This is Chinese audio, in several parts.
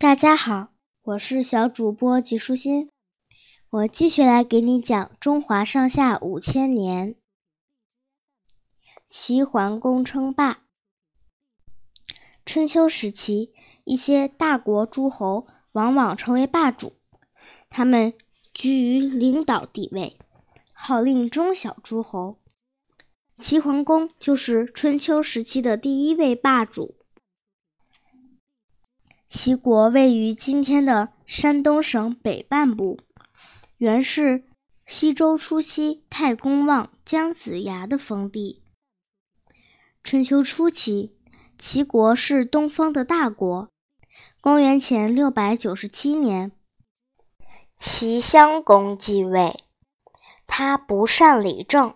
大家好，我是小主播吉舒心，我继续来给你讲中华上下五千年。齐桓公称霸。春秋时期，一些大国诸侯往往成为霸主，他们居于领导地位，号令中小诸侯。齐桓公就是春秋时期的第一位霸主。齐国位于今天的山东省北半部，原是西周初期太公望姜子牙的封地。春秋初期，齐国是东方的大国。公元前六百九十七年，齐襄公继位，他不善理政，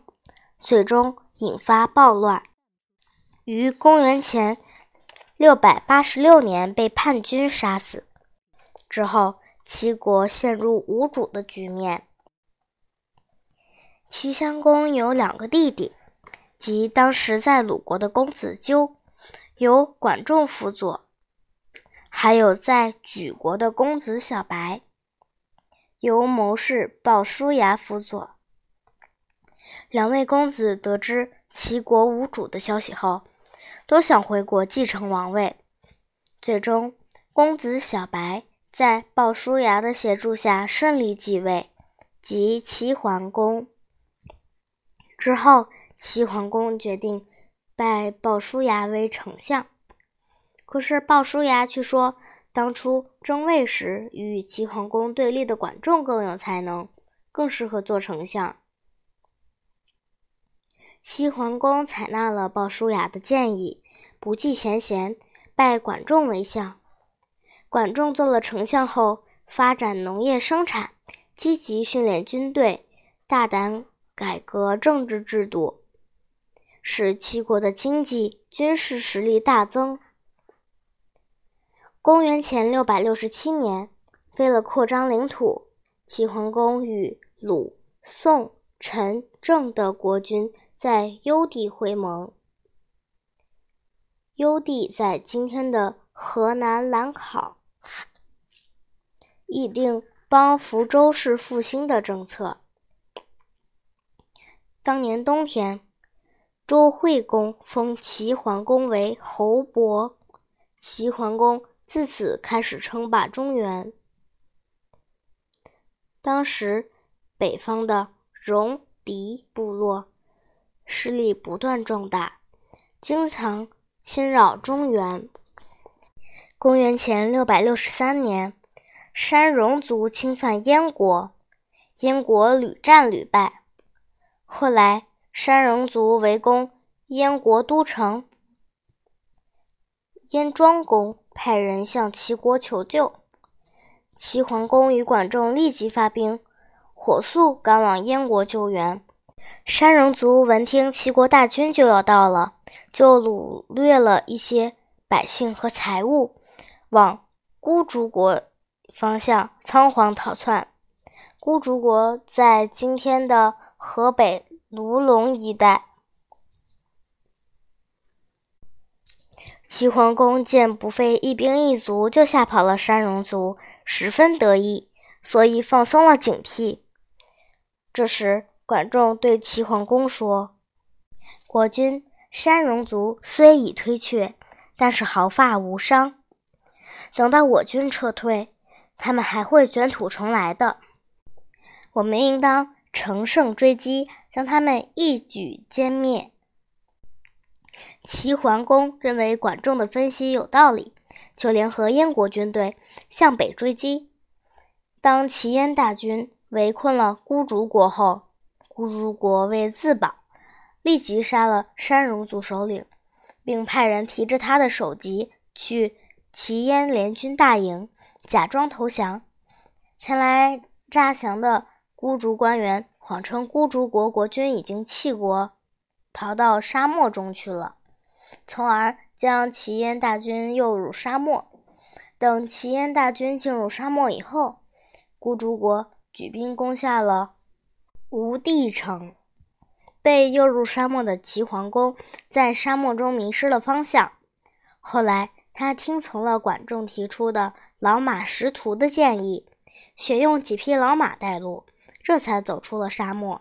最终引发暴乱，于公元前。六百八十六年被叛军杀死之后，齐国陷入无主的局面。齐襄公有两个弟弟，即当时在鲁国的公子纠，由管仲辅佐；还有在莒国的公子小白，由谋士鲍叔牙辅佐。两位公子得知齐国无主的消息后，都想回国继承王位，最终公子小白在鲍叔牙的协助下顺利继位，即齐桓公。之后，齐桓公决定拜鲍叔牙为丞相，可是鲍叔牙却说，当初争位时与齐桓公对立的管仲更有才能，更适合做丞相。齐桓公采纳了鲍叔牙的建议，不计前嫌，拜管仲为相。管仲做了丞相后，发展农业生产，积极训练军队，大胆改革政治制度，使齐国的经济、军事实力大增。公元前六百六十七年，为了扩张领土，齐桓公与鲁、宋、陈、郑的国君。在幽地会盟。幽地在今天的河南兰考，议定帮扶周氏复兴的政策。当年冬天，周惠公封齐桓公为侯伯，齐桓公自此开始称霸中原。当时，北方的戎狄部落。势力不断壮大，经常侵扰中原。公元前六百六十三年，山戎族侵犯燕国，燕国屡战屡败。后来，山戎族围攻燕国都城，燕庄公派人向齐国求救，齐桓公与管仲立即发兵，火速赶往燕国救援。山戎族闻听齐国大军就要到了，就掳掠了一些百姓和财物，往孤竹国方向仓皇逃窜。孤竹国在今天的河北卢龙一带。齐桓公见不费一兵一卒就吓跑了山戎族，十分得意，所以放松了警惕。这时，管仲对齐桓公说：“国君，山戎族虽已退却，但是毫发无伤。等到我军撤退，他们还会卷土重来的。我们应当乘胜追击，将他们一举歼灭。”齐桓公认为管仲的分析有道理，就联合燕国军队向北追击。当齐燕大军围困了孤竹国后，孤竹国为自保，立即杀了山戎族首领，并派人提着他的首级去齐燕联军大营，假装投降。前来诈降的孤竹官员谎称孤竹国国君已经弃国，逃到沙漠中去了，从而将齐燕大军诱入沙漠。等齐燕大军进入沙漠以后，孤竹国举兵攻下了。无地城被诱入沙漠的齐桓公在沙漠中迷失了方向。后来，他听从了管仲提出的老马识途的建议，选用几匹老马带路，这才走出了沙漠。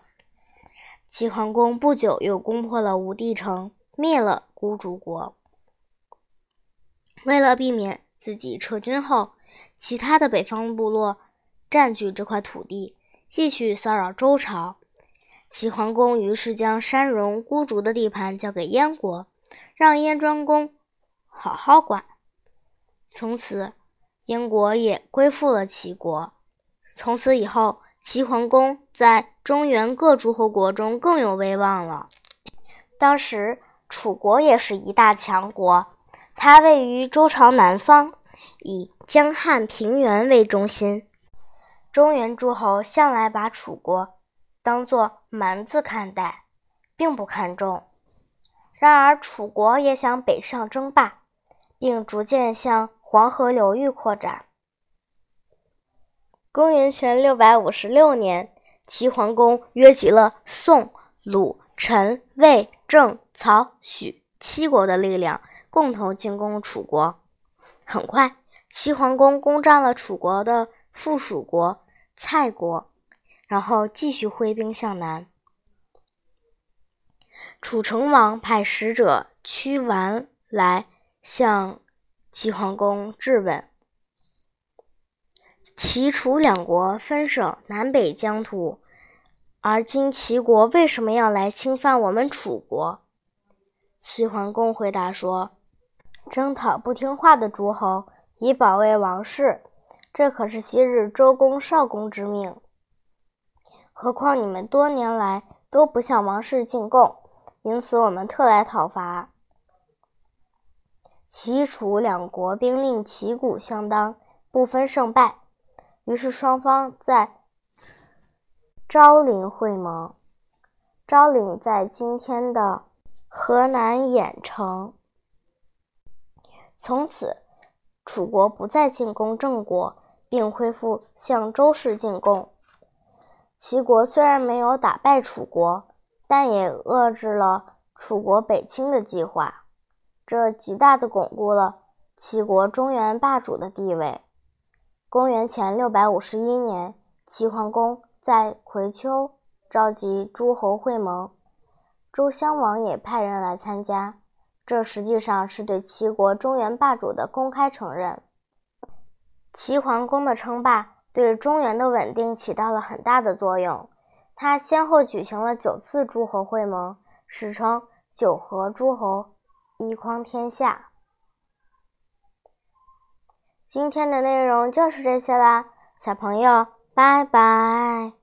齐桓公不久又攻破了吴地城，灭了孤竹国。为了避免自己撤军后，其他的北方部落占据这块土地，继续骚扰周朝。齐桓公于是将山戎、孤竹的地盘交给燕国，让燕庄公好好管。从此，燕国也归附了齐国。从此以后，齐桓公在中原各诸侯国中更有威望了。当时，楚国也是一大强国，它位于周朝南方，以江汉平原为中心。中原诸侯向来把楚国。当作蛮子看待，并不看重。然而，楚国也想北上争霸，并逐渐向黄河流域扩展。公元前六百五十六年，齐桓公约集了宋、鲁、陈、魏、郑、曹、许七国的力量，共同进攻楚国。很快，齐桓公攻占了楚国的附属国蔡国。然后继续挥兵向南。楚成王派使者屈完来向齐桓公质问：齐楚两国分省南北疆土，而今齐国为什么要来侵犯我们楚国？齐桓公回答说：“征讨不听话的诸侯，以保卫王室，这可是昔日周公、少公之命。”何况你们多年来都不向王室进贡，因此我们特来讨伐。齐楚两国兵令旗鼓相当，不分胜败，于是双方在昭陵会盟。昭陵在今天的河南兖城。从此，楚国不再进攻郑国，并恢复向周氏进贡。齐国虽然没有打败楚国，但也遏制了楚国北侵的计划，这极大的巩固了齐国中原霸主的地位。公元前六百五十一年，齐桓公在葵丘召集诸侯会盟，周襄王也派人来参加，这实际上是对齐国中原霸主的公开承认。齐桓公的称霸。对中原的稳定起到了很大的作用。他先后举行了九次诸侯会盟，史称“九合诸侯，一匡天下”。今天的内容就是这些啦，小朋友，拜拜。